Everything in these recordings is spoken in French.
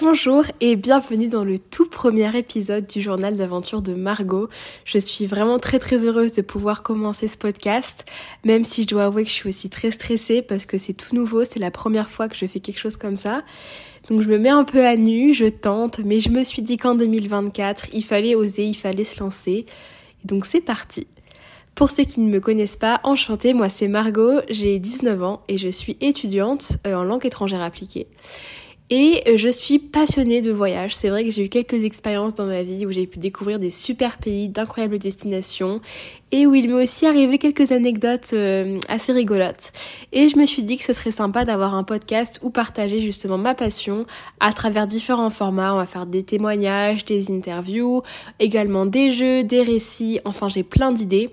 Bonjour et bienvenue dans le tout premier épisode du journal d'aventure de Margot. Je suis vraiment très très heureuse de pouvoir commencer ce podcast, même si je dois avouer que je suis aussi très stressée parce que c'est tout nouveau, c'est la première fois que je fais quelque chose comme ça. Donc je me mets un peu à nu, je tente, mais je me suis dit qu'en 2024, il fallait oser, il fallait se lancer. Et donc c'est parti. Pour ceux qui ne me connaissent pas, enchantée, moi c'est Margot, j'ai 19 ans et je suis étudiante euh, en langue étrangère appliquée. Et euh, je suis passionnée de voyage. C'est vrai que j'ai eu quelques expériences dans ma vie où j'ai pu découvrir des super pays, d'incroyables destinations et où il m'est aussi arrivé quelques anecdotes euh, assez rigolotes. Et je me suis dit que ce serait sympa d'avoir un podcast où partager justement ma passion à travers différents formats. On va faire des témoignages, des interviews, également des jeux, des récits. Enfin, j'ai plein d'idées.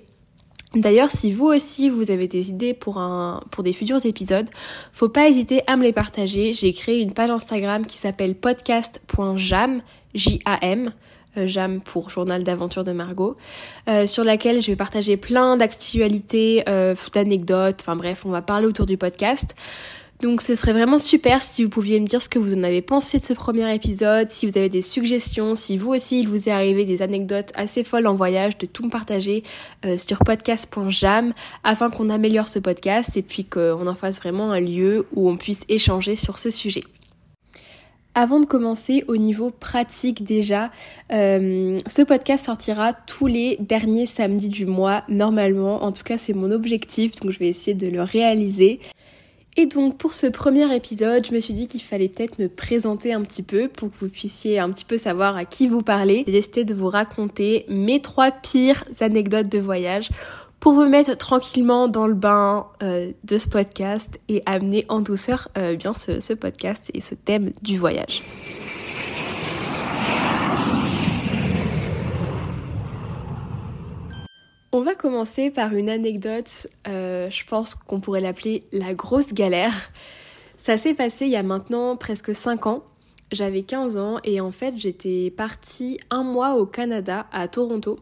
D'ailleurs, si vous aussi vous avez des idées pour un pour des futurs épisodes, faut pas hésiter à me les partager. J'ai créé une page Instagram qui s'appelle podcast.jam J A M euh, Jam pour journal d'aventure de Margot, euh, sur laquelle je vais partager plein d'actualités, euh, d'anecdotes, enfin bref, on va parler autour du podcast. Donc ce serait vraiment super si vous pouviez me dire ce que vous en avez pensé de ce premier épisode, si vous avez des suggestions, si vous aussi il vous est arrivé des anecdotes assez folles en voyage, de tout me partager euh, sur podcast.jam afin qu'on améliore ce podcast et puis qu'on en fasse vraiment un lieu où on puisse échanger sur ce sujet. Avant de commencer au niveau pratique déjà, euh, ce podcast sortira tous les derniers samedis du mois normalement. En tout cas c'est mon objectif donc je vais essayer de le réaliser. Et donc pour ce premier épisode, je me suis dit qu'il fallait peut-être me présenter un petit peu pour que vous puissiez un petit peu savoir à qui vous parlez. J'ai décidé de vous raconter mes trois pires anecdotes de voyage pour vous mettre tranquillement dans le bain euh, de ce podcast et amener en douceur euh, bien ce, ce podcast et ce thème du voyage. On va commencer par une anecdote, euh, je pense qu'on pourrait l'appeler la grosse galère. Ça s'est passé il y a maintenant presque 5 ans. J'avais 15 ans et en fait j'étais partie un mois au Canada, à Toronto,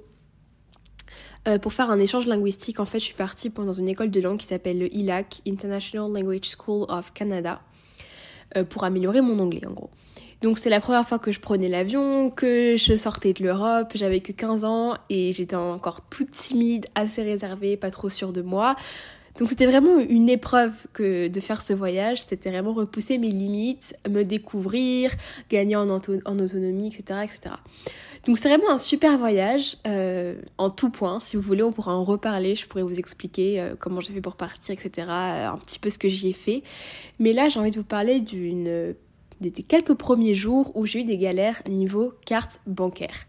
euh, pour faire un échange linguistique. En fait je suis partie dans une école de langue qui s'appelle le ILAC, International Language School of Canada, euh, pour améliorer mon anglais en gros. Donc c'est la première fois que je prenais l'avion, que je sortais de l'Europe, j'avais que 15 ans et j'étais encore toute timide, assez réservée, pas trop sûre de moi. Donc c'était vraiment une épreuve que de faire ce voyage, c'était vraiment repousser mes limites, me découvrir, gagner en, autonomie, etc., etc. Donc c'était vraiment un super voyage euh, en tout point. Si vous voulez, on pourra en reparler. Je pourrais vous expliquer euh, comment j'ai fait pour partir, etc. Euh, un petit peu ce que j'y ai fait. Mais là, j'ai envie de vous parler d'une des quelques premiers jours où j'ai eu des galères niveau carte bancaire.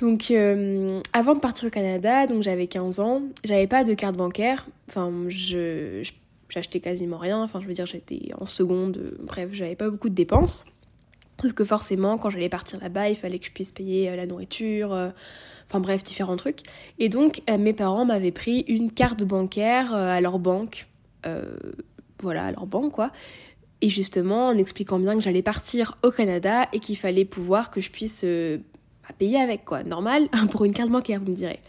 Donc euh, avant de partir au Canada, donc j'avais 15 ans, j'avais pas de carte bancaire, enfin je, j'achetais quasiment rien, enfin je veux dire j'étais en seconde, bref j'avais pas beaucoup de dépenses. Sauf que forcément quand j'allais partir là-bas il fallait que je puisse payer euh, la nourriture, euh, enfin bref différents trucs. Et donc mes parents m'avaient pris une carte bancaire à leur banque, voilà à leur banque quoi, et justement, en expliquant bien que j'allais partir au Canada et qu'il fallait pouvoir que je puisse euh, bah, payer avec, quoi. Normal, pour une carte bancaire, vous me direz.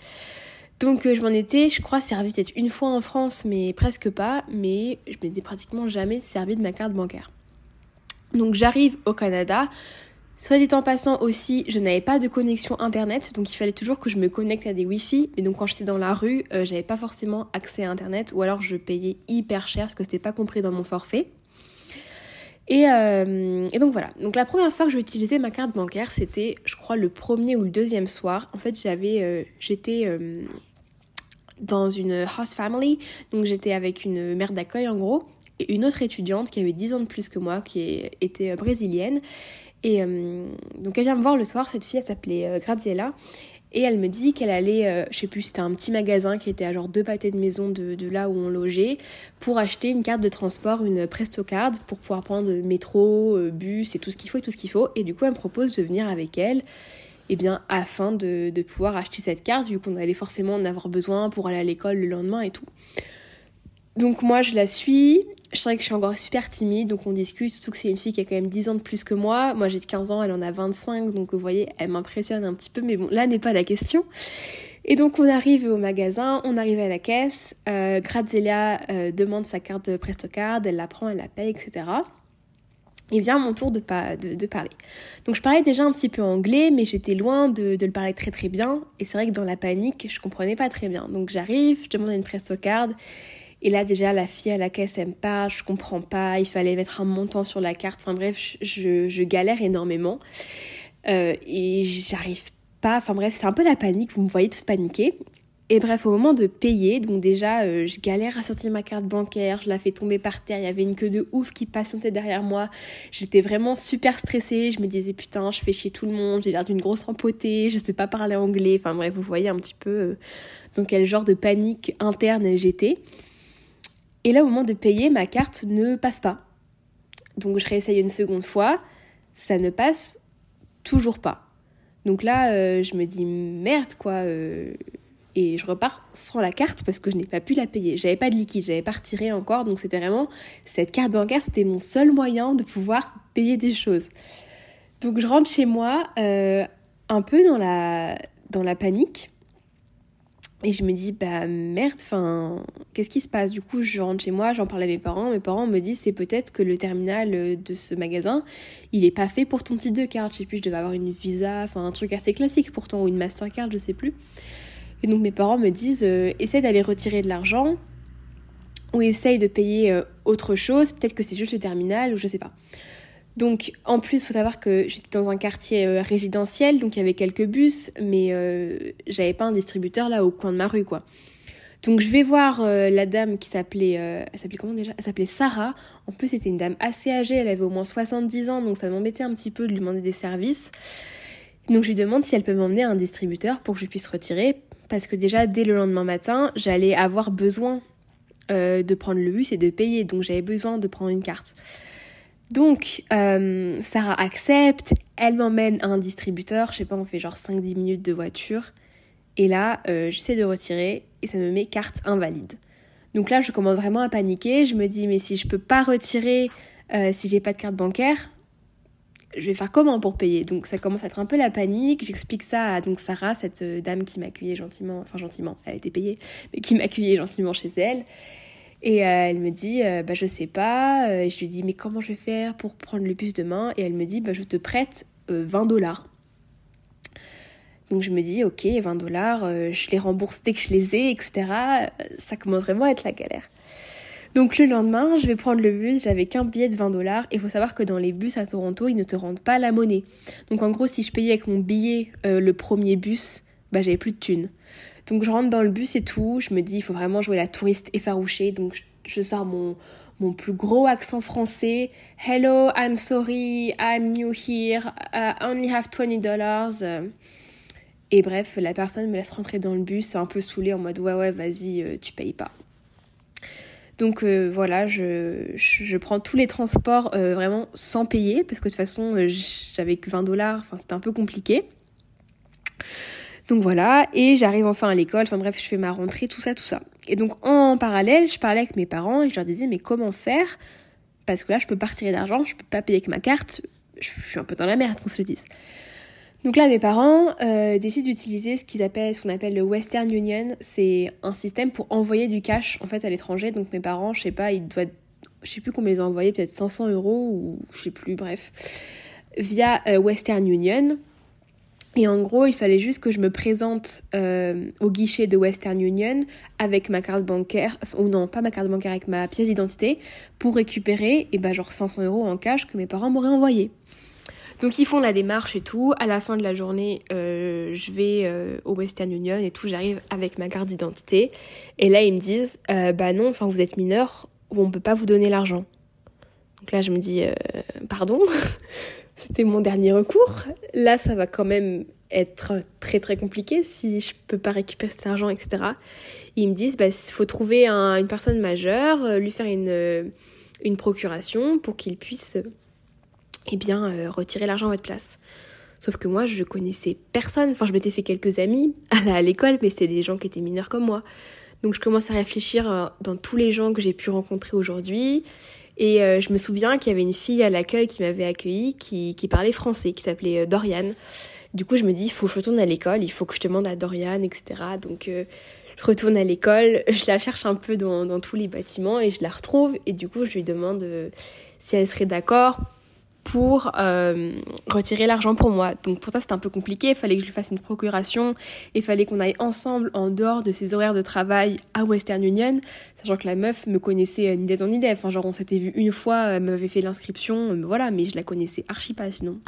Donc euh, je m'en étais, je crois, servi peut-être une fois en France, mais presque pas. Mais je m'étais pratiquement jamais servi de ma carte bancaire. Donc j'arrive au Canada. Soit dit en passant aussi, je n'avais pas de connexion internet, donc il fallait toujours que je me connecte à des wifi. Mais donc quand j'étais dans la rue, euh, j'avais pas forcément accès à internet, ou alors je payais hyper cher parce que c'était pas compris dans mon forfait. Euh, et, donc voilà. Donc la première fois que j'ai utilisé ma carte bancaire, c'était, je crois, le premier ou le deuxième soir. En fait, j'avais, euh, j'étais euh, dans une house family, donc j'étais avec une mère d'accueil en gros, et une autre étudiante qui avait 10 ans de plus que moi, qui était brésilienne. Et donc elle vient me voir le soir. Cette fille, elle s'appelait Graziella. Et elle me dit qu'elle allait, euh, je sais plus, c'était un petit magasin qui était à genre deux pâtés de maison de, là où on logeait, pour acheter une carte de transport, une Prestocard, pour pouvoir prendre métro, euh, bus et tout ce qu'il faut et tout ce qu'il faut. Et du coup, elle me propose de venir avec elle, eh bien, afin de pouvoir acheter cette carte, vu qu'on allait forcément en avoir besoin pour aller à l'école le lendemain et tout. Donc moi, je la suis, je sais que je suis encore super timide, donc on discute, surtout que c'est une fille qui a quand même 10 ans de plus que moi. Moi j'ai 15 ans, elle en a 25, donc vous voyez, elle m'impressionne un petit peu, mais bon, là n'est pas la question. Et donc on arrive au magasin, on arrive à la caisse, euh, euh, demande sa carte de Prestocard, elle la prend, elle la paye, etc. et vient mon tour de, de, parler. Donc je parlais déjà un petit peu anglais, mais j'étais loin de, le parler très très bien. Et c'est vrai que dans la panique, je comprenais pas très bien. Donc j'arrive, je demande une presto card. Et là déjà, la fille à la caisse, elle me parle, je comprends pas, il fallait mettre un montant sur la carte. Enfin bref, je, galère énormément. Euh, et j'arrive pas, enfin bref, c'est un peu la panique, vous me voyez tous paniquer. Et bref, au moment de payer, donc déjà, euh, je galère à sortir ma carte bancaire, je la fais tomber par terre, il y avait une queue de ouf qui patientait derrière moi. J'étais vraiment super stressée, je me disais putain, je fais chier tout le monde, j'ai l'air d'une grosse empotée, je sais pas parler anglais, enfin bref, vous voyez un petit peu euh, dans quel genre de panique interne j'étais. Et là, au moment de payer, ma carte ne passe pas. Donc je réessaye une seconde fois, ça ne passe toujours pas. Donc là, euh, je me dis merde quoi et je repars sans la carte parce que je n'ai pas pu la payer. J'avais pas de liquide, j'avais pas retiré encore, donc c'était vraiment cette carte bancaire, c'était mon seul moyen de pouvoir payer des choses. Donc je rentre chez moi euh, un peu dans la, dans la panique et je me dis bah merde, enfin qu'est-ce qui se passe? Du coup je rentre chez moi, j'en parle à mes parents, mes parents me disent c'est peut-être que le terminal de ce magasin il est pas fait pour ton type de carte. Je sais plus, je devais avoir une Visa, enfin un truc assez classique pourtant ou une Mastercard, je sais plus. Et donc mes parents me disent euh, essaye d'aller retirer de l'argent ou essaye de payer euh, autre chose, peut-être que c'est juste le terminal ou je sais pas. Donc en plus, faut savoir que j'étais dans un quartier euh, résidentiel, donc il y avait quelques bus, mais j'avais pas un distributeur là au coin de ma rue quoi. Donc je vais voir la dame qui s'appelait, elle s'appelait comment déjà? Elle s'appelait Sarah. En plus c'était une dame assez âgée, elle avait au moins 70 ans, donc ça m'embêtait un petit peu de lui demander des services. Donc je lui demande si elle peut m'emmener à un distributeur pour que je puisse retirer parce que déjà dès le lendemain matin, j'allais avoir besoin euh, de prendre le bus et de payer, donc j'avais besoin de prendre une carte. Donc euh, Sarah accepte, elle m'emmène à un distributeur, je sais pas, on fait genre 5-10 minutes de voiture, et là euh, j'essaie de retirer et ça me met carte invalide. Donc là je commence vraiment à paniquer, je me dis mais si je peux pas retirer si j'ai pas de carte bancaire, je vais faire comment pour payer? Donc ça commence à être un peu la panique. J'explique ça à donc Sarah, cette euh, dame qui m'accueillait gentiment, enfin gentiment, elle été payée, mais qui m'accueillait gentiment chez elle. Et euh, elle me dit, euh, bah je sais pas. et je lui dis, mais comment je vais faire pour prendre le bus demain? Et elle me dit, bah je te prête 20 dollars. Donc je me dis, ok, 20 dollars, je les rembourse dès que je les ai, etc. Ça commence vraiment à être la galère. Donc le lendemain, je vais prendre le bus, j'avais qu'un billet de 20 dollars. Il faut savoir que dans les bus à Toronto, ils ne te rendent pas la monnaie. Donc en gros, si je payais avec mon billet euh, le premier bus, bah j'avais plus de thunes. Donc je rentre dans le bus et tout, je me dis, il faut vraiment jouer la touriste effarouchée. Donc je, sors mon, plus gros accent français. Hello, I'm sorry, I'm new here, I only have 20 dollars. Et bref, la personne me laisse rentrer dans le bus, un peu saoulée en mode ouais ouais vas-y, euh, tu payes pas. Donc euh, voilà, je, prends tous les transports euh, vraiment sans payer parce que de toute façon j'avais que 20 dollars, enfin c'était un peu compliqué. Donc voilà, et j'arrive enfin à l'école, enfin bref, je fais ma rentrée, tout ça, tout ça. Et donc en parallèle, je parlais avec mes parents et je leur disais mais comment faire? Parce que là je peux pas retirer d'argent, je peux pas payer avec ma carte, je, suis un peu dans la merde qu'on se le dise. Donc là, mes parents euh, décident d'utiliser ce qu'on appelle le Western Union. C'est un système pour envoyer du cash en fait à l'étranger. Donc mes parents, je sais pas, ils doivent, je sais plus combien ils ont envoyé, peut-être 500 euros ou je sais plus, bref, via euh, Western Union. Et en gros, il fallait juste que je me présente euh, au guichet de Western Union avec ma carte bancaire, ou non, pas ma carte bancaire, avec ma pièce d'identité pour récupérer, et eh ben genre 500 euros en cash que mes parents m'auraient envoyé. Donc ils font la démarche et tout. À la fin de la journée, euh, je vais euh, au Western Union et tout. J'arrive avec ma carte d'identité. Et là, ils me disent, bah non, enfin vous êtes mineur, on peut pas vous donner l'argent. Donc là, je me dis, pardon, c'était mon dernier recours. Là, ça va quand même être très très compliqué si je peux pas récupérer cet argent, etc. ils me disent, bah faut trouver une personne majeure, lui faire une une procuration pour qu'il puisse eh bien, euh, retirer l'argent à votre place. Sauf que moi, je connaissais personne. Enfin, je m'étais fait quelques amis à l'école, mais c'était des gens qui étaient mineurs comme moi. Donc, je commence à réfléchir euh, dans tous les gens que j'ai pu rencontrer aujourd'hui. Et euh, je me souviens qu'il y avait une fille à l'accueil qui m'avait accueillie, qui, parlait français, qui s'appelait Dorian. Du coup, je me dis, il faut que je retourne à l'école, il faut que je demande à Dorian, etc. Donc, je retourne à l'école, je la cherche un peu dans, tous les bâtiments et je la retrouve. Et du coup, je lui demande si elle serait d'accord pour euh, retirer l'argent pour moi. Donc pour ça c'était un peu compliqué, il fallait que je lui fasse une procuration, il fallait qu'on aille ensemble en dehors de ses horaires de travail à Western Union, sachant que la meuf me connaissait euh, ni d'être ni d'être. Enfin genre on s'était vu une fois, elle m'avait fait l'inscription, euh, voilà, mais je la connaissais archi pas sinon.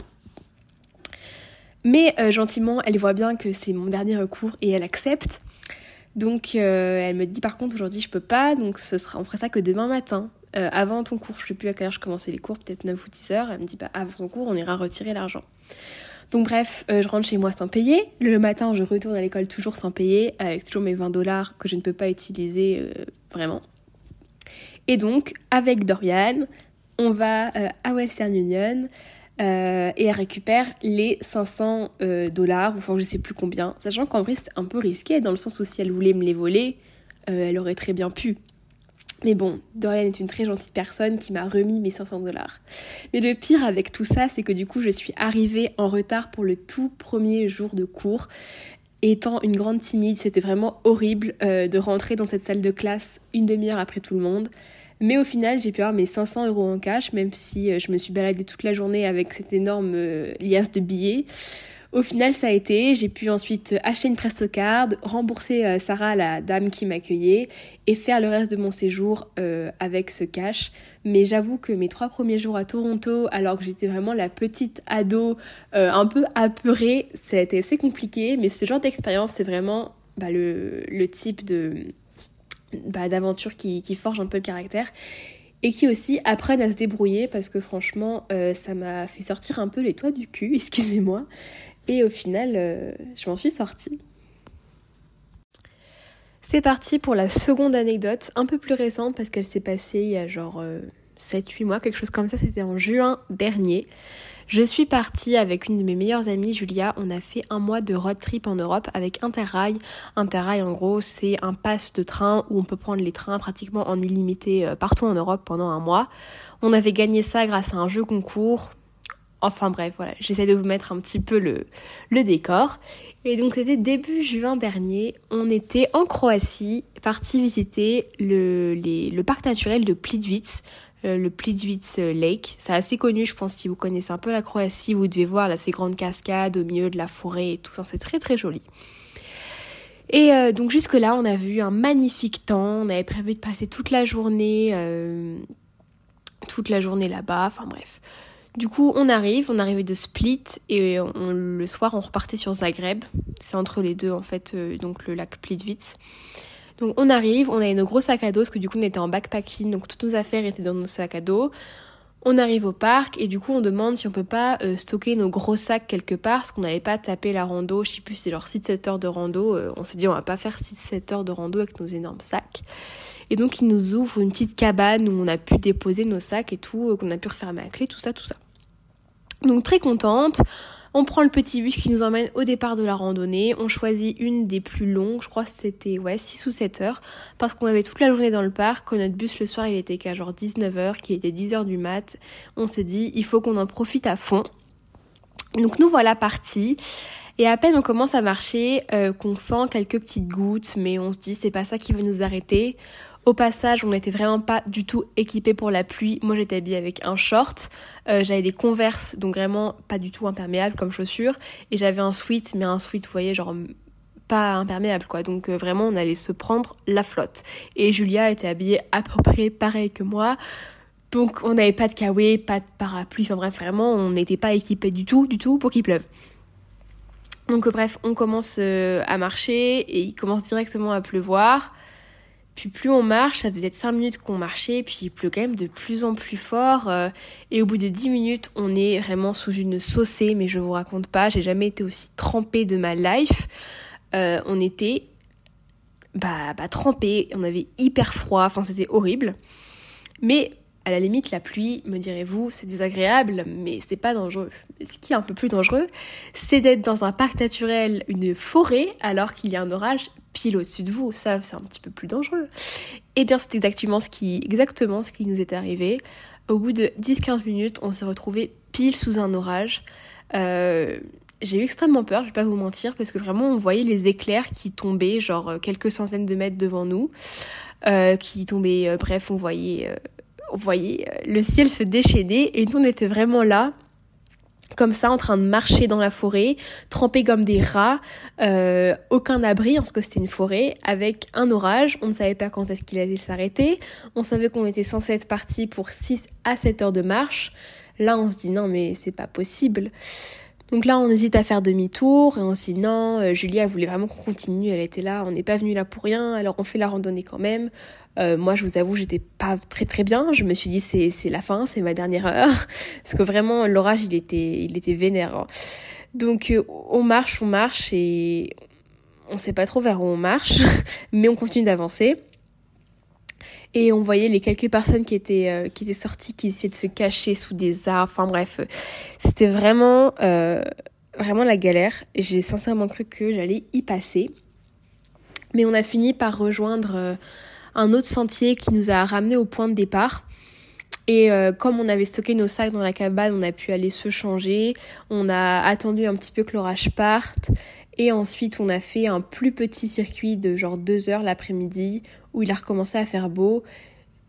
Mais gentiment, elle voit bien que c'est mon dernier recours et elle accepte. Donc elle me dit par contre aujourd'hui je peux pas, donc ce sera on ferait ça que demain matin. Euh, avant ton cours, je sais plus à quelle heure je commençais les cours, peut-être 9 ou 10 heures. Elle me dit, bah, avant ton cours, on ira retirer l'argent. Donc bref, euh, je rentre chez moi sans payer. Le matin, je retourne à l'école toujours sans payer, avec toujours mes 20 dollars que je ne peux pas utiliser euh, vraiment. Et donc, avec Dorian, on va à Western Union et elle récupère les 500 dollars, enfin je sais plus combien, sachant qu'en vrai c'est un peu risqué dans le sens où si elle voulait me les voler, elle aurait très bien pu. Mais bon, Dorian est une très gentille personne qui m'a remis mes 500 dollars. Mais le pire avec tout ça, c'est que du coup, je suis arrivée en retard pour le tout premier jour de cours. Étant une grande timide, c'était vraiment horrible euh, de rentrer dans cette salle de classe une demi-heure après tout le monde. Mais au final, j'ai pu avoir mes 500 euros en cash, même si euh, je me suis baladée toute la journée avec cette énorme euh, liasse de billets. Au final, ça a été. J'ai pu ensuite acheter une Prestocard, rembourser euh, Sarah, la dame qui m'accueillait, et faire le reste de mon séjour euh, avec ce cash. Mais j'avoue que mes trois premiers jours à Toronto, alors que j'étais vraiment la petite ado euh, un peu apeurée, ça a été assez compliqué. Mais ce genre d'expérience, c'est vraiment bah, le, type de bah, d'aventure qui, qui forge un peu le caractère et qui aussi apprennent à se débrouiller parce que franchement ça m'a fait sortir un peu les toits du cul, excusez-moi. Et au final, euh, je m'en suis sortie. C'est parti pour la seconde anecdote, un peu plus récente parce qu'elle s'est passée il y a genre 7-8 euh, mois, quelque chose comme ça, c'était en juin dernier. Je suis partie avec une de mes meilleures amies, Julia. On a fait un mois de road trip en Europe avec Interrail. Interrail, en gros, c'est un pass de train où on peut prendre les trains pratiquement en illimité euh, partout en Europe pendant un mois. On avait gagné ça grâce à un jeu concours. Enfin bref, voilà, j'essaie de vous mettre un petit peu le, décor. Et donc c'était début juin dernier, on était en Croatie, parti visiter le, parc naturel de Plitvice, euh, le Plitvice Lake. C'est assez connu, je pense, si vous connaissez un peu la Croatie, vous devez voir là, ces grandes cascades au milieu de la forêt et tout ça, c'est très très joli. Et euh, donc jusque là, on a vu un magnifique temps, on avait prévu de passer toute la journée, euh, toute la journée là-bas, enfin bref. Du coup, on arrive, on arrivait de Split et le soir, on repartait sur Zagreb. C'est entre les deux, en fait, euh, donc le lac Plitvice. Donc on arrive, on avait nos gros sacs à dos, parce que du coup on était en backpacking, donc toutes nos affaires étaient dans nos sacs à dos. On arrive au parc et du coup on demande si on peut pas euh, stocker nos gros sacs quelque part, parce qu'on n'avait pas tapé la rando, je sais plus, c'est genre 6-7 heures de rando. Euh, on s'est dit on va pas faire 6-7 heures de rando avec nos énormes sacs. Et donc ils nous ouvrent une petite cabane où on a pu déposer nos sacs et tout, qu'on a pu refermer à clé, tout ça, tout ça. Donc très contente. On prend le petit bus qui nous emmène au départ de la randonnée. On choisit une des plus longues, je crois que c'était ouais, 6 ou 7 heures, parce qu'on avait toute la journée dans le parc, que notre bus le soir il était qu'à genre 19h, qu'il était 10h du mat. On s'est dit il faut qu'on en profite à fond. Donc nous voilà partis. Et à peine on commence à marcher, euh, qu'on sent quelques petites gouttes, mais on se dit c'est pas ça qui va nous arrêter. Au passage, on n'était vraiment pas du tout équipé pour la pluie. Moi, j'étais habillée avec un short, euh, j'avais des converses, donc vraiment pas du tout imperméable comme chaussures, et j'avais un sweat, mais un sweat, vous voyez, genre pas imperméable quoi. Donc euh, vraiment, on allait se prendre la flotte. Et Julia était habillée à peu près pareil que moi. Donc on n'avait pas de kawaii, pas de parapluie, enfin bref, vraiment, on n'était pas équipé du tout, du tout pour qu'il pleuve. Donc bref, on commence euh, à marcher et il commence directement à pleuvoir. Puis plus on marche, ça faisait 5 minutes qu'on marchait, puis il pleut quand même de plus en plus fort. Euh, et au bout de 10 minutes, on est vraiment sous une saucée, mais je vous raconte pas, j'ai jamais été aussi trempée de ma life. Euh, on était bah, bah on avait hyper froid, enfin c'était horrible. Mais à la limite, la pluie, me direz-vous, c'est désagréable, mais c'est pas dangereux. Ce qui est un peu plus dangereux, c'est d'être dans un parc naturel, une forêt, alors qu'il y a un orage pile au-dessus de vous. Ça, c'est un petit peu plus dangereux. Et eh bien, c'est exactement ce qui, exactement ce qui nous est arrivé. Au bout de 10-15 minutes, on s'est retrouvé pile sous un orage. Euh, j'ai eu extrêmement peur, je vais pas vous mentir, parce que vraiment on voyait les éclairs qui tombaient, genre quelques centaines de mètres devant nous, euh, qui tombaient, euh, bref, on voyait vous voyez, le ciel se déchaînait et on était vraiment là comme ça en train de marcher dans la forêt, trempés comme des rats, euh, aucun abri parce que c'était une forêt, avec un orage, on ne savait pas quand est-ce qu'il allait s'arrêter, on savait qu'on était censé être parti pour 6 à 7 heures de marche, là on se dit non mais c'est pas possible. Donc là, on hésite à faire demi-tour et on se dit non, euh, Julia voulait vraiment qu'on continue, elle était là, on n'est pas venu là pour rien, alors on fait la randonnée quand même. Euh, moi, je vous avoue, j'étais pas très très bien. Je me suis dit c'est c'est la fin, c'est ma dernière heure, parce que vraiment l'orage il était il était vénère. Hein. Donc euh, on marche, on marche et on sait pas trop vers où on marche, mais on continue d'avancer. Et on voyait les quelques personnes qui étaient, euh, qui étaient sorties, qui essayaient de se cacher sous des arbres. Enfin bref, c'était vraiment, euh, vraiment la galère. J'ai sincèrement cru que j'allais y passer. Mais on a fini par rejoindre euh, un autre sentier qui nous a ramené au point de départ. Et comme on avait stocké nos sacs dans la cabane, on a pu aller se changer. On a attendu un petit peu que l'orage parte. Et ensuite, on a fait un plus petit circuit de genre deux heures l'après-midi où il a recommencé à faire beau.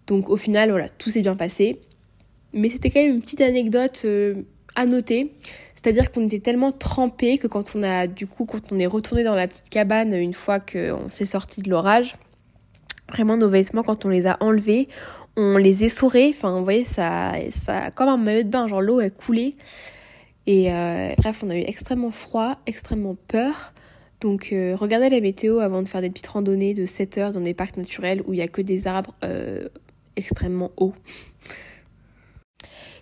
Donc au final, voilà, tout s'est bien passé. Mais c'était quand même une petite anecdote euh, à noter. C'est-à-dire qu'on était tellement trempés que quand on a, du coup, quand on est retourné dans la petite cabane une fois qu'on s'est sorti de l'orage, vraiment nos vêtements, quand on les a enlevés, on les essorait. Enfin, vous voyez, ça, ça, comme un maillot de bain, genre l'eau est coulée. Et euh, bref, on a eu extrêmement froid, extrêmement peur. Donc euh, regardez la météo avant de faire des petites randonnées de 7 heures dans des parcs naturels où il n'y a que des arbres euh, extrêmement hauts.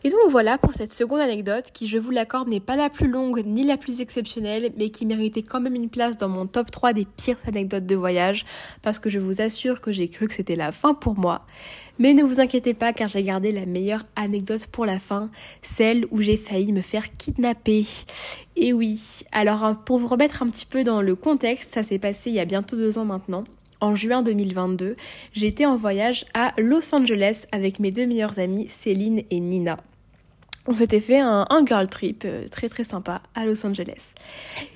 Et donc voilà pour cette seconde anecdote qui, je vous l'accorde, n'est pas la plus longue ni la plus exceptionnelle, mais qui méritait quand même une place dans mon top 3 des pires anecdotes de voyage, parce que je vous assure que j'ai cru que c'était la fin pour moi. Mais ne vous inquiétez pas car j'ai gardé la meilleure anecdote pour la fin, celle où j'ai failli me faire kidnapper. Et oui, alors hein, pour vous remettre un petit peu dans le contexte, ça s'est passé il y a bientôt deux ans maintenant. En juin 2022, j'étais en voyage à Los Angeles avec mes deux meilleures amies, Céline et Nina on s'était fait un, girl trip euh, très très sympa à Los Angeles.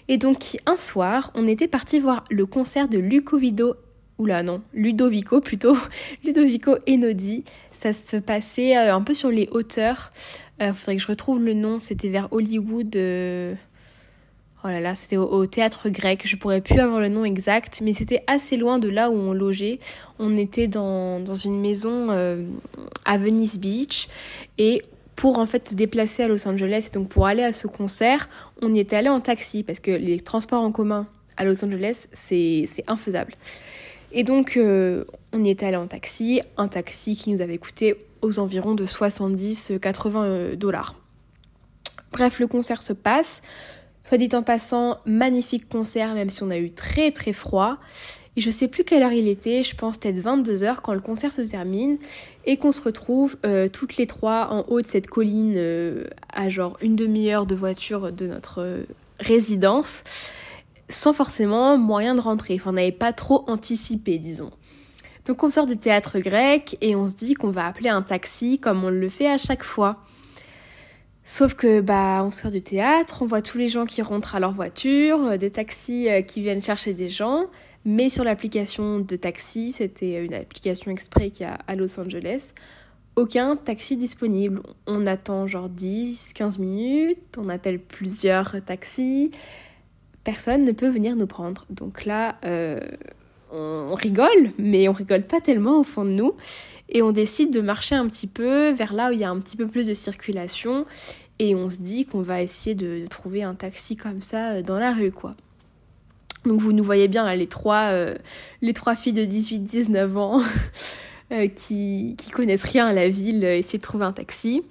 Et donc un soir, on était parti voir le concert de Lucovido, oula non, Ludovico plutôt, Ludovico Enodi. Ça se passait euh, un peu sur les hauteurs. Euh, faudrait que je retrouve le nom, c'était vers Hollywood. Oh là là, c'était au, théâtre grec. Je pourrais plus avoir le nom exact, mais c'était assez loin de là où on logeait. On était dans, dans une maison à Venice Beach et pour en fait se déplacer à Los Angeles et donc pour aller à ce concert, on y était allé en taxi parce que les transports en commun à Los Angeles, c'est infaisable. Et donc euh, on y était allé en taxi, un taxi qui nous avait coûté aux environs de 70-80 euh, dollars. Bref, le concert se passe. Soit dit en passant, magnifique concert, même si on a eu très très froid. Et je sais plus quelle heure il était, je pense peut-être 22h quand le concert se termine et qu'on se retrouve euh, toutes les trois en haut de cette colline euh, à genre une demi-heure de voiture de notre euh, résidence sans forcément moyen de rentrer. Enfin, on n'avait pas trop anticipé, disons. Donc on sort du théâtre grec et on se dit qu'on va appeler un taxi comme on le fait à chaque fois. Sauf que bah on sort du théâtre, on voit tous les gens qui rentrent à leur voiture, des taxis qui viennent chercher des gens, mais sur l'application de taxi, c'était une application exprès qui a à Los Angeles, aucun taxi disponible. On attend genre 10, 15 minutes, on appelle plusieurs taxis, personne ne peut venir nous prendre. Donc là, euh, on rigole, mais on rigole pas tellement au fond de nous. Et on décide de marcher un petit peu vers là où il y a un petit peu plus de circulation. Et on se dit qu'on va essayer de trouver un taxi comme ça dans la rue, quoi. Donc vous nous voyez bien là, les trois, euh, les trois filles de 18-19 ans euh, qui, qui connaissent rien à la ville, euh, essayer de trouver un taxi.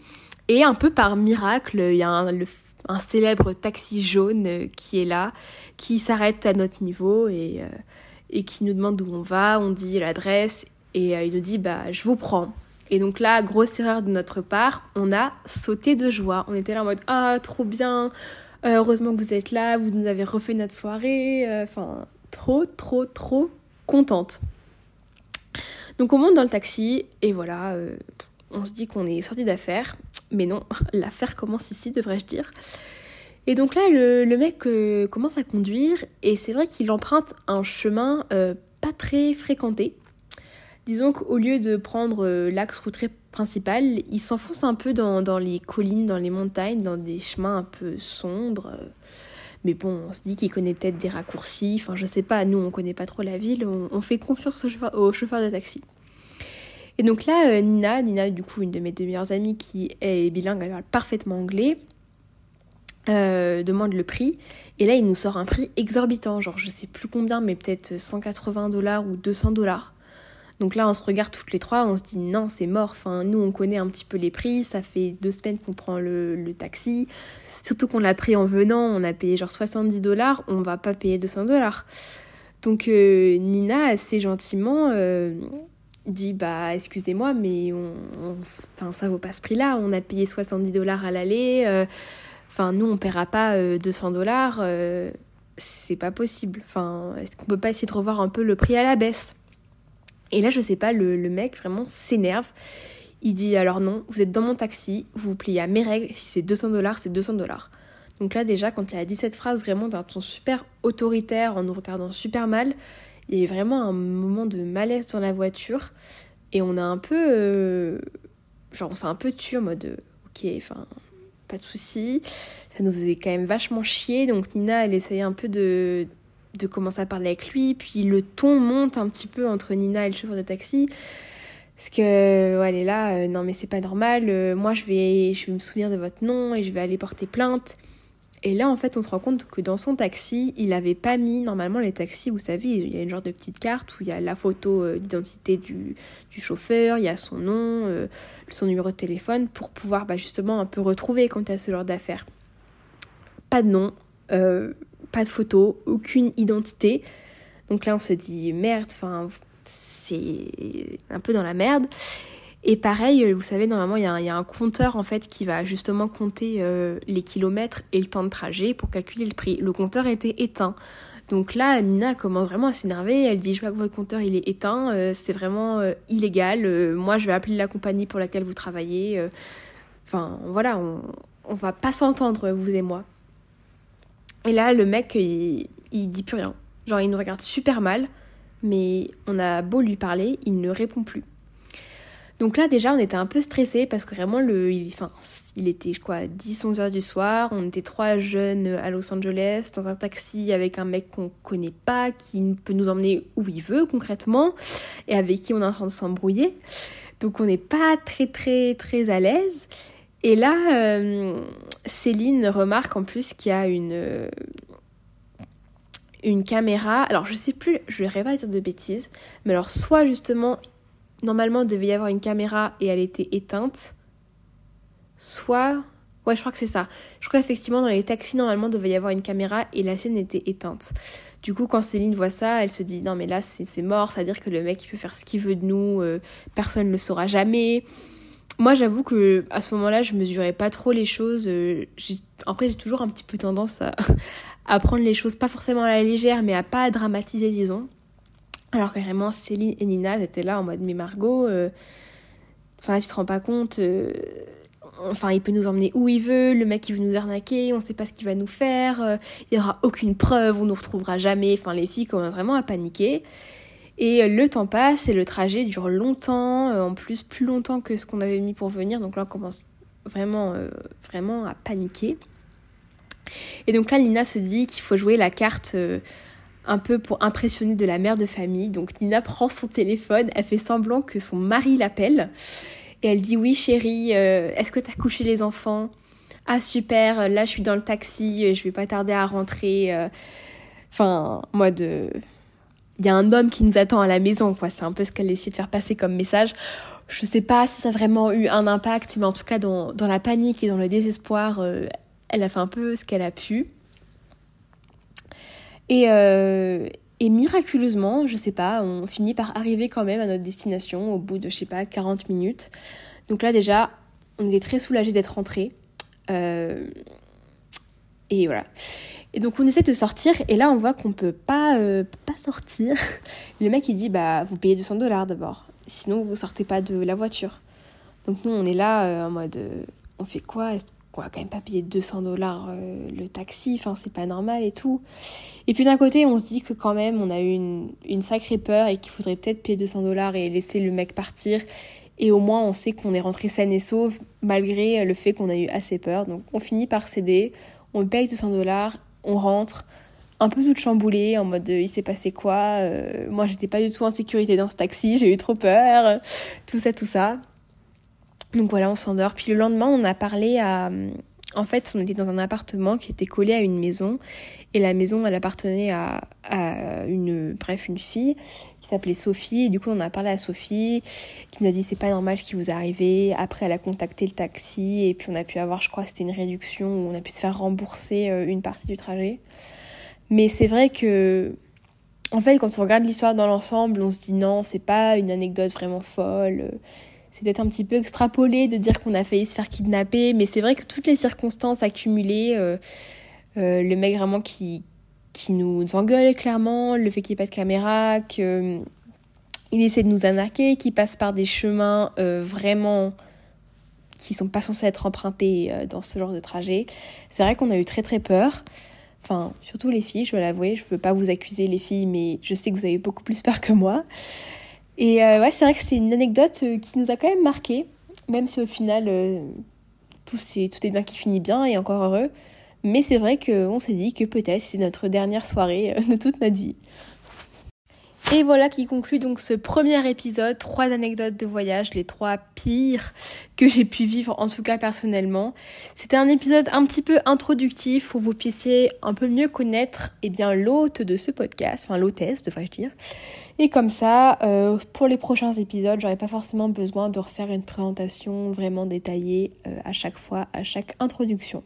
Et un peu par miracle, il y a un, un célèbre taxi jaune qui est là, qui s'arrête à notre niveau et, et qui nous demande d'où on va, on dit l'adresse et il nous dit bah je vous prends. Et donc là, grosse erreur de notre part, on a sauté de joie. On était là en mode ah trop bien, euh, heureusement que vous êtes là, vous nous avez refait notre soirée. Euh, enfin, trop, trop, trop contente. Donc on monte dans le taxi et voilà, euh, on se dit qu'on est sorti d'affaires. Mais non, l'affaire commence ici, devrais-je dire. Et donc là, le, le mec commence à conduire et c'est vrai qu'il emprunte un chemin pas très fréquenté. Disons qu'au lieu de prendre l'axe Il s'enfonce un peu dans, les collines, dans les montagnes, dans des chemins un peu sombres. Mais bon, on se dit qu'il connaît peut-être des raccourcis. Enfin, je sais pas, nous, on connaît pas trop la ville. On, fait confiance au chauffeur, au chauffeur, de taxi. Et donc là, euh, Nina, Nina, du coup, une de mes deux meilleures amies qui est bilingue, elle parle parfaitement anglais, euh, demande le prix. Et là, il nous sort un prix exorbitant. Genre, je sais plus combien, mais peut-être 180 dollars ou 200 dollars. Donc là, on se regarde toutes les trois, on se dit non, c'est mort. Enfin, nous, on connaît un petit peu les prix. Ça fait deux semaines qu'on prend le, taxi. Surtout qu'on l'a pris en venant, on a payé genre 70 dollars. On va pas payer 200 dollars. Donc euh, Nina, assez gentiment, euh, dit bah excusez-moi, mais on, enfin, ça vaut pas ce prix-là. On a payé 70 dollars à l'aller. Euh, enfin, nous, on paiera pas 200 dollars. c'est pas possible. Enfin, est-ce qu'on peut pas essayer de revoir un peu le prix à la baisse? Et là, je sais pas, le, mec vraiment s'énerve. Il dit alors non, vous êtes dans mon taxi, vous vous pliez à mes règles, si c'est 200 dollars, c'est 200 dollars. Donc là déjà, quand il a dit cette phrase vraiment d'un ton super autoritaire, en nous regardant super mal, il y a vraiment un moment de malaise dans la voiture. Et on a un peu... Euh, genre on s'est un peu tué en mode ok, enfin, pas de souci. Ça nous faisait quand même vachement chier. Donc Nina, elle essayait un peu de, de commencer à parler avec lui, puis le ton monte un petit peu entre Nina et le chauffeur de taxi. Parce que, ouais, elle est là, euh, non mais c'est pas normal, euh, moi je vais, je vais me souvenir de votre nom et je vais aller porter plainte. Et là, en fait, on se rend compte que dans son taxi, il avait pas mis, normalement, les taxis, vous savez, il y a une genre de petite carte où il y a la photo euh, d'identité du, du, chauffeur, il y a son nom, son numéro de téléphone, pour pouvoir bah, justement un peu retrouver quand il y a ce genre d'affaires. Pas de nom, pas de photo, aucune identité. Donc là, on se dit merde, enfin, c'est un peu dans la merde. Et pareil, vous savez, normalement, il y, a un compteur en fait qui va justement compter euh, les kilomètres et le temps de trajet pour calculer le prix. Le compteur était éteint. Donc là, Nina commence vraiment à s'énerver. Elle dit Je vois que votre compteur il est éteint, euh, c'est vraiment euh, illégal. moi, je vais appeler la compagnie pour laquelle vous travaillez. Enfin, voilà, on, on va pas s'entendre, vous et moi. Et là, le mec, il, dit plus rien. Genre, il nous regarde super mal, mais on a beau lui parler, il ne répond plus. Donc là, déjà, on était un peu stressés parce que vraiment, le, il, enfin, il était, je crois, 10-11 heures du soir. On était trois jeunes à Los Angeles dans un taxi avec un mec qu'on connaît pas, qui peut nous emmener où il veut concrètement et avec qui on est en train de s'embrouiller. Donc on n'est pas très, très, très à l'aise. Et là, euh, Céline remarque en plus qu'il y a une, euh, une caméra. Alors, je sais plus, je vais pas dire de bêtises, mais alors, soit justement, normalement, il devait y avoir une caméra et elle était éteinte, soit. Ouais, je crois que c'est ça. Je crois effectivement dans les taxis, normalement, il devait y avoir une caméra et la scène était éteinte. Du coup, quand Céline voit ça, elle se dit non, mais là, c'est mort, c'est-à-dire que le mec, il peut faire ce qu'il veut de nous, euh, personne ne le saura jamais. Moi, j'avoue que à ce moment-là, je mesurais pas trop les choses. Euh, après, j'ai toujours un petit peu tendance à, prendre les choses pas forcément à la légère, mais à pas dramatiser, disons. Alors carrément, Céline et Nina étaient là en mode mais Margot, euh, enfin tu te rends pas compte, euh, enfin il peut nous emmener où il veut, le mec il veut nous arnaquer, on sait pas ce qu'il va nous faire, il y aura aucune preuve, on nous retrouvera jamais. Enfin les filles commencent vraiment à paniquer. Et euh, le temps passe et le trajet dure longtemps, euh, en plus plus longtemps que ce qu'on avait mis pour venir. Donc là, on commence vraiment, euh, vraiment à paniquer. Et donc là, Nina se dit qu'il faut jouer la carte un peu pour impressionner de la mère de famille. Donc Nina prend son téléphone, elle fait semblant que son mari l'appelle. Et elle dit oui chérie, est-ce que t'as couché les enfants? Ah super, là je suis dans le taxi, je vais pas tarder à rentrer. Enfin, moi de il y a un homme qui nous attend à la maison, quoi. C'est un peu ce qu'elle essaie de faire passer comme message. Je sais pas si ça a vraiment eu un impact, mais en tout cas, dans, la panique et dans le désespoir, euh, elle a fait un peu ce qu'elle a pu. Et, euh, et miraculeusement, je sais pas, on finit par arriver quand même à notre destination au bout de, je sais pas, 40 minutes. Donc là, déjà, on était très soulagés d'être rentrés. Euh, et voilà. Et donc on essaie de sortir et là on voit qu'on peut pas euh, pas sortir. Le mec il dit bah vous payez 200 dollars d'abord, sinon vous sortez pas de la voiture. Donc nous on est là euh, en mode euh, on fait quoi? Est-ce qu'on va quand même pas payer 200 dollars le taxi? Enfin c'est pas normal et tout. Et puis d'un côté on se dit que quand même on a eu une, sacrée peur et qu'il faudrait peut-être payer 200 dollars et laisser le mec partir Et au moins, on sait qu'on est rentré saine et sauve malgré le fait qu'on a eu assez peur. Donc, on finit par céder, on paye 200 dollars, on rentre un peu toute chamboulée en mode il s'est passé quoi euh, moi j'étais pas du tout en sécurité dans ce taxi j'ai eu trop peur tout ça tout ça. Donc voilà on s'endort. Puis le lendemain on a parlé à en fait on était dans un appartement qui était collé à une maison. Et la maison elle appartenait à, à une bref une fille s'appelait Sophie. Et du coup, on a parlé à Sophie qui nous a dit c'est pas normal ce qui vous est arrivé. Après, elle a contacté le taxi et puis on a pu avoir, je crois, c'était une réduction où on a pu se faire rembourser euh, une partie du trajet. Mais c'est vrai que, en fait, quand on regarde l'histoire dans l'ensemble, on se dit non, c'est pas une anecdote vraiment folle. C'est peut-être un petit peu extrapolé de dire qu'on a failli se faire kidnapper, mais c'est vrai que toutes les circonstances accumulées, euh, euh, le mec vraiment qui, qui nous engueule clairement, le fait qu'il n'y ait pas de caméra, qu'il euh, essaie de nous arnaquer, qu'il passe par des chemins euh, vraiment qui sont pas censés être empruntés euh, dans ce genre de trajet. C'est vrai qu'on a eu très très peur. Enfin, surtout les filles, je dois l'avouer. Je veux pas vous accuser les filles, mais je sais que vous avez beaucoup plus peur que moi. Et ouais, c'est vrai que c'est une anecdote qui nous a quand même marqué, même si au final tout, est, tout est bien qui finit bien et encore heureux. Mais c'est vrai qu'on s'est dit que peut-être c'est notre dernière soirée euh, de toute notre vie. Et voilà qui conclut donc ce premier épisode, trois anecdotes de voyage, les trois pires que j'ai pu vivre en tout cas personnellement. C'était un épisode un petit peu introductif pour que vous puissiez un peu mieux connaître eh bien l'hôte de ce podcast, enfin l'hôtesse devrais-je dire. Et comme ça, euh, pour les prochains épisodes, j'aurais pas forcément besoin de refaire une présentation vraiment détaillée euh, à chaque fois, à chaque introduction.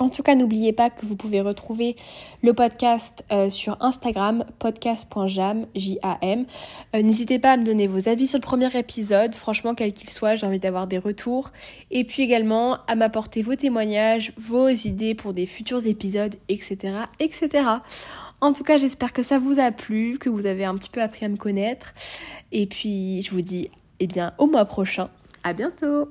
En tout cas, n'oubliez pas que vous pouvez retrouver le podcast euh, sur Instagram, podcast.jam, J-A-M. Euh, n'hésitez pas à me donner vos avis sur le premier épisode, franchement, quel qu'il soit, j'ai envie d'avoir des retours. Et puis également à m'apporter vos témoignages, vos idées pour des futurs épisodes, etc., etc. En tout cas, j'espère que ça vous a plu, que vous avez un petit peu appris à me connaître. Et puis, je vous dis, eh bien, au mois prochain. À bientôt!